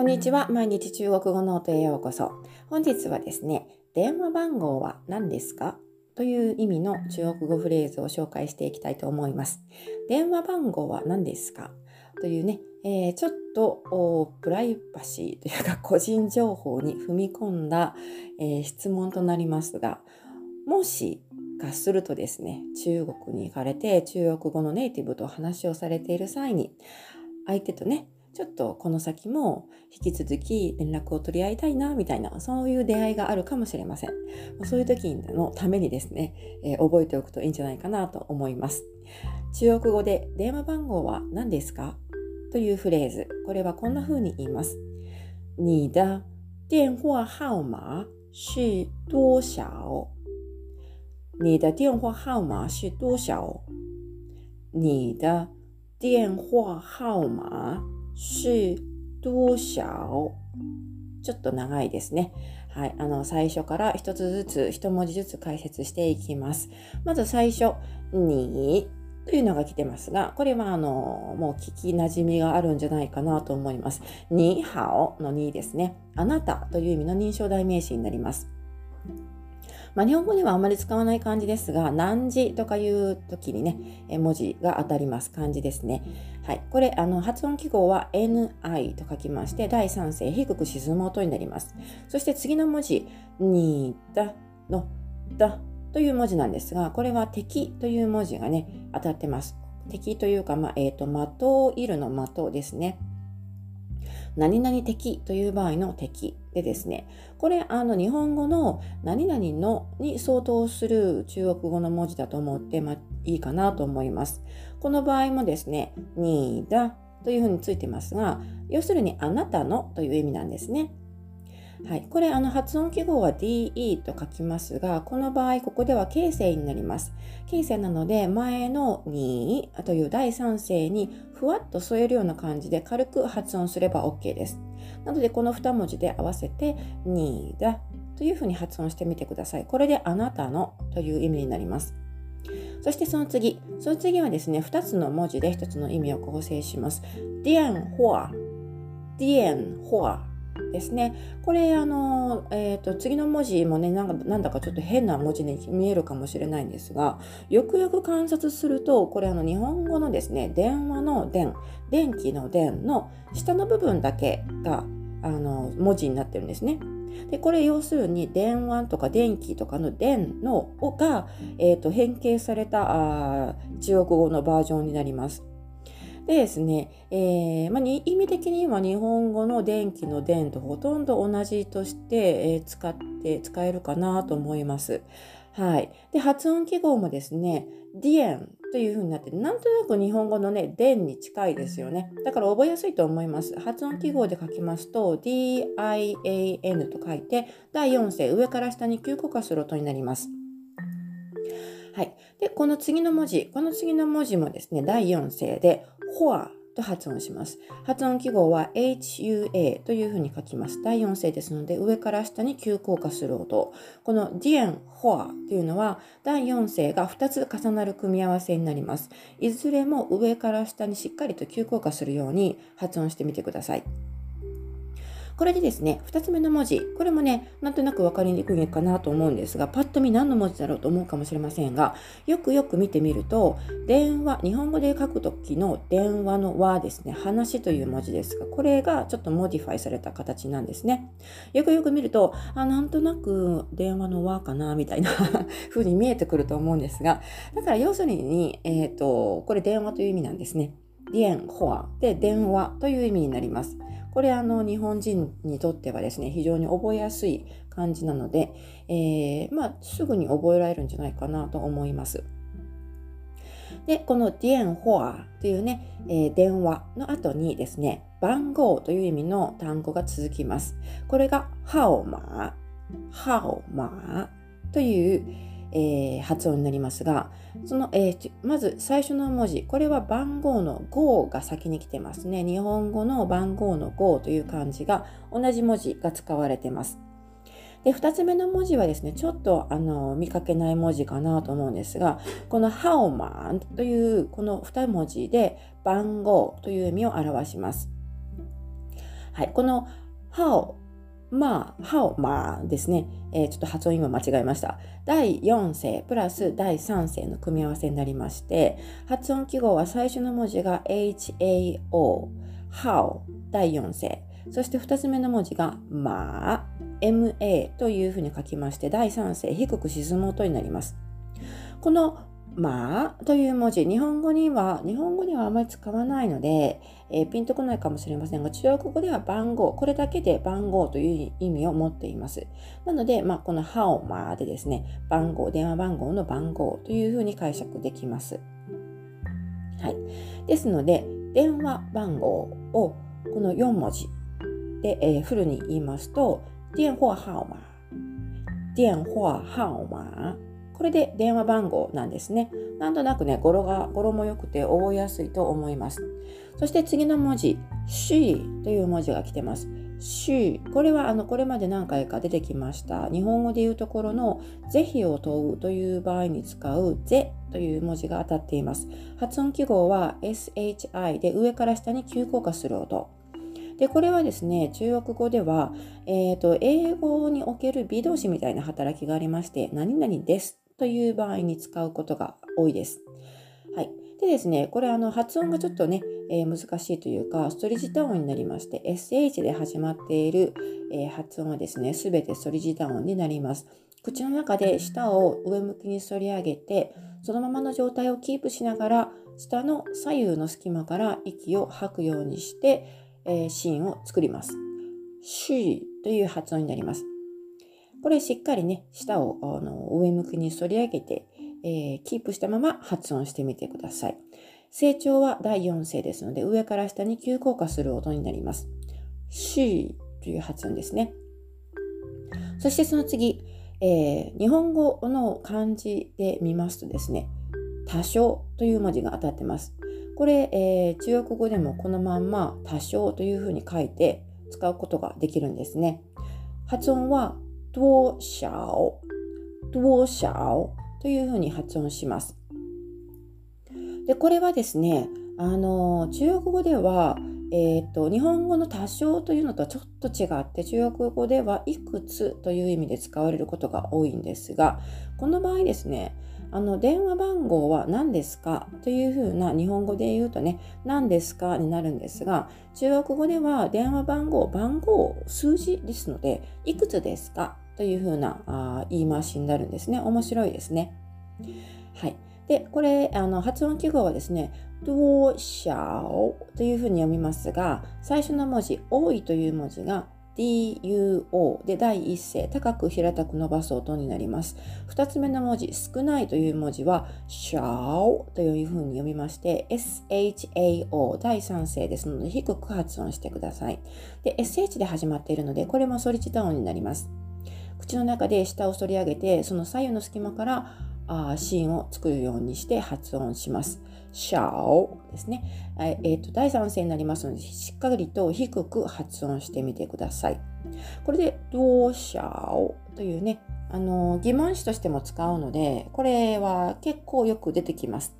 こんにちは。毎日中国語ノートへようこそ。本日はですね、電話番号は何ですか？という意味の中国語フレーズを紹介していきたいと思います。電話番号は何ですか？というね、えー、ちょっとプライバシーというか個人情報に踏み込んだ、えー、質問となりますが、もしかするとですね、中国に行かれて中国語のネイティブと話をされている際に、相手とね、ちょっとこの先も引き続き連絡を取り合いたいな、みたいな、そういう出会いがあるかもしれません。そういう時のためにですね、えー、覚えておくといいんじゃないかなと思います。中国語で電話番号は何ですか？というフレーズ。これはこんな風に言います。你的電話号碼是多少你的電話号碼是多少你的電話号碼是多少ちょっと長いですね。はい。あの、最初から一つずつ、一文字ずつ解説していきます。まず最初、にというのが来てますが、これはあの、もう聞き馴染みがあるんじゃないかなと思います。にはおのにですね。あなたという意味の認証代名詞になります。まあ、日本語にはあまり使わない漢字ですが、何時とかいう時にね、文字が当たります。漢字ですね。はい。これ、あの、発音記号は ni と書きまして、第三声低く沈む音になります。そして次の文字、にだのだという文字なんですが、これは敵という文字がね、当たってます。敵というか、まあ、えっ、ー、と、的をいるの的ですね。何々的という場合の敵でですね、これ、あの、日本語の何々のに相当する中国語の文字だと思って、ま、いいかなと思います。この場合もですね、にだというふうについてますが、要するにあなたのという意味なんですね。はい、これあの発音記号は DE と書きますが、この場合ここでは形声になります。形声なので前のにという第三声にふわっと添えるような感じで軽く発音すれば OK です。なのでこの2文字で合わせてにだというふうに発音してみてください。これであなたのという意味になります。そしてその次、その次はですね、2つの文字で1つの意味を構成します。ディエンホア、ディエンホアですね。これ、あの、え、ー、と、次の文字もねなんか、なんだかちょっと変な文字に見えるかもしれないんですが、よくよく観察すると、これ、あの、日本語のですね、電話の電、電気の電の下の部分だけが、あの、文字になってるんですね。で、これ要するに電話とか電気とかの電のが、えーと変形されたあ中国語のバージョンになります。でですね、えーまあ、意味的には日本語の電気の電とほとんど同じとして、え、使って使えるかなと思います。はい。で、発音記号もですね、ディエンという風になって、なんとなく日本語のね、電に近いですよね。だから覚えやすいと思います。発音記号で書きますと、DIAN と書いて、第4声、上から下に急降下する音になります。はい。で、この次の文字、この次の文字もですね、第4声で、ホアと発音します。発音記号は HUA というふうに書きます。第4声ですので、上から下に急降下する音。この电、话というのは、第4声が2つ重なる組み合わせになります。いずれも上から下にしっかりと急降下するように発音してみてください。これでですね、2つ目の文字、これもね、なんとなく分かりにくいかなと思うんですが、パッと見何の文字だろうと思うかもしれませんが、よくよく見てみると、電話、日本語で書くときの電話の話ですね、話という文字ですが、これがちょっと modify された形なんですね。よくよく見ると、あ、なんとなく電話の和かな、みたいな 風に見えてくると思うんですが、だから要するに、えっ、ー、と、これ電話という意味なんですね。ディエン、ホアで電話という意味になります。これあの日本人にとってはですね、非常に覚えやすい漢字なので、えー、まあ、すぐに覚えられるんじゃないかなと思います。で、このディエンホアというね、えー、電話の後にですね、番号という意味の単語が続きます。これがハオマー、ハオマーという、えー、発音になりますが、その、えー、まず最初の文字、これは番号の5が先に来てますね。日本語の番号の5という漢字が同じ文字が使われてます。で、2つ目の文字はですね、ちょっとあの見かけない文字かなと思うんですが、このハオマンというこの2文字で番号という意味を表します。はい、このハオ、まあ、ハオ、まあですね、えー、ちょっと発音今間違えました。第4声プラス第3声の組み合わせになりまして、発音記号は最初の文字が HAO、ハオ、第4声。そして2つ目の文字がまあ、MA というふうに書きまして、第3声低く沈む音になります。このまあという文字、日本語には、日本語にはあまり使わないので、えー、ピンとこないかもしれませんが、中国語では番号、これだけで番号という意味を持っています。なので、まあ、このハオマーでですね、番号、電話番号の番号というふうに解釈できます。はい。ですので、電話番号をこの4文字で、えー、フルに言いますと、電話号码、電話号码、これで電話番号なんですね。なんとなくね、語呂が、語呂も良くて覚えやすいと思います。そして次の文字、she という文字が来てます。she これはあのこれまで何回か出てきました日本語で言うところの是非を問うという場合に使うぜという文字が当たっています発音記号は SHI で上から下に急降下する音でこれはですね中国語では、えーと、英語における微動詞みたいな働きがありまして何々ですという場合に使うことが多いです。はい。でですね、これあの発音がちょっとね、えー、難しいというか、ストリジタ音になりまして、SH で始まっている、えー、発音はですね、すべてストリジタ音になります。口の中で舌を上向きに反り上げて、そのままの状態をキープしながら、舌の左右の隙間から息を吐くようにして、えー、シーンを作ります。シーという発音になります。これしっかりね、舌をあの上向きに反り上げて、えー、キープしたまま発音してみてください。成長は第4声ですので、上から下に急降下する音になります。しという発音ですね。そしてその次、えー、日本語の漢字で見ますとですね、多少という文字が当たってます。これ、えー、中国語でもこのまんま多少というふうに書いて使うことができるんですね。発音は多少、多少というふうに発音します。で、これはですね、あの、中国語では、えーと、日本語の多少というのとはちょっと違って中国語ではいくつという意味で使われることが多いんですがこの場合ですねあの電話番号は何ですか？というふうな日本語で言うとね何ですかになるんですが中国語では電話番号番号数字ですのでいくつですか？というふうなあ言い回しになるんですね。面白いですね。はい。で、これ、あの発音記号はですね、多少というふうに読みますが、最初の文字、多いという文字が duo で第一声、高く平たく伸ばす音になります。二つ目の文字、少ないという文字は shao というふうに読みまして、shao 第三声ですので低く発音してください。で、sh で始まっているので、これもソリチタ音になります。口の中で舌を反り上げてその左右の隙間からあシーンを作るようにして発音します。シャオですね。えーと、第三声になりますので、しっかりと低く発音してみてください。これで、どうしゃおというね、あの疑問詞としても使うので、これは結構よく出てきます。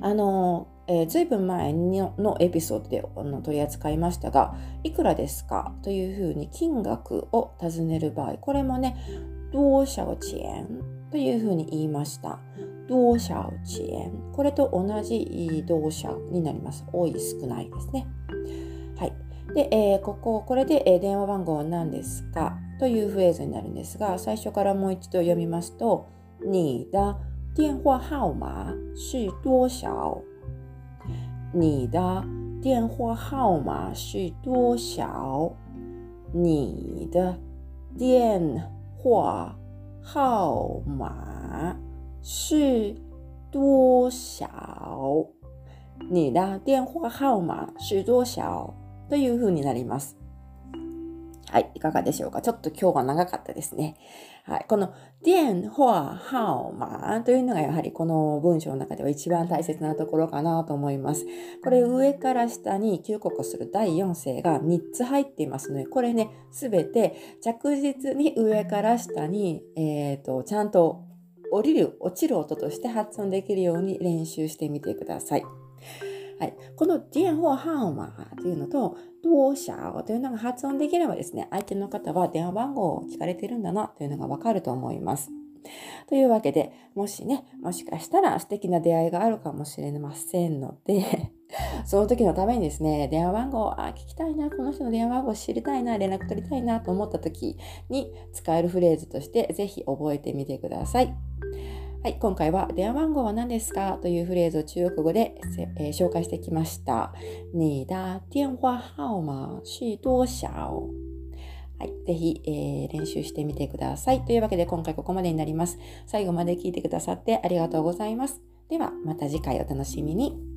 あの、えー、ずいぶん前のエピソードであの取り扱いましたが、いくらですかというふうに金額を尋ねる場合、これもね、多少钱というふうに言いました。多少钱これと同じ同社になります。多い、少ないですね。はい。で、えー、ここ、これで、え、電話番号は何ですか？というフレーズになるんですが、最初からもう一度読みますと、你的電話号碼是多少？你的電話號碼是多少？你的電話號碼是多少？你的電話號碼是多少？という風になります。 はい、いかがでしょうか？ちょっと今日は長かったですね。はい、この電話号码というのがやはりこの文章の中では一番大切なところかなと思います。これ上から下に急降下する第4声が3つ入っていますので、これね、すべて着実に上から下に、えーと、ちゃんと降りる、落ちる音として発音できるように練習してみてください。はい、この電話号碼というのと、どうしゃというのが発音できればですね、相手の方は電話番号を聞かれてるんだなというのがわかると思います。というわけで、もしね、もしかしたら素敵な出会いがあるかもしれませんので その時のためにですね、電話番号、あ、聞きたいな、この人の電話番号知りたいな、連絡取りたいなと思った時に使えるフレーズとして、ぜひ覚えてみてください。はい、今回は電話番号は何ですか？というフレーズを中国語で、えー、紹介してきました。你的電話号码是多少？はい、ぜひ、えー、練習してみてください。というわけで今回ここまでになります。最後まで聞いてくださってありがとうございます。ではまた次回お楽しみに。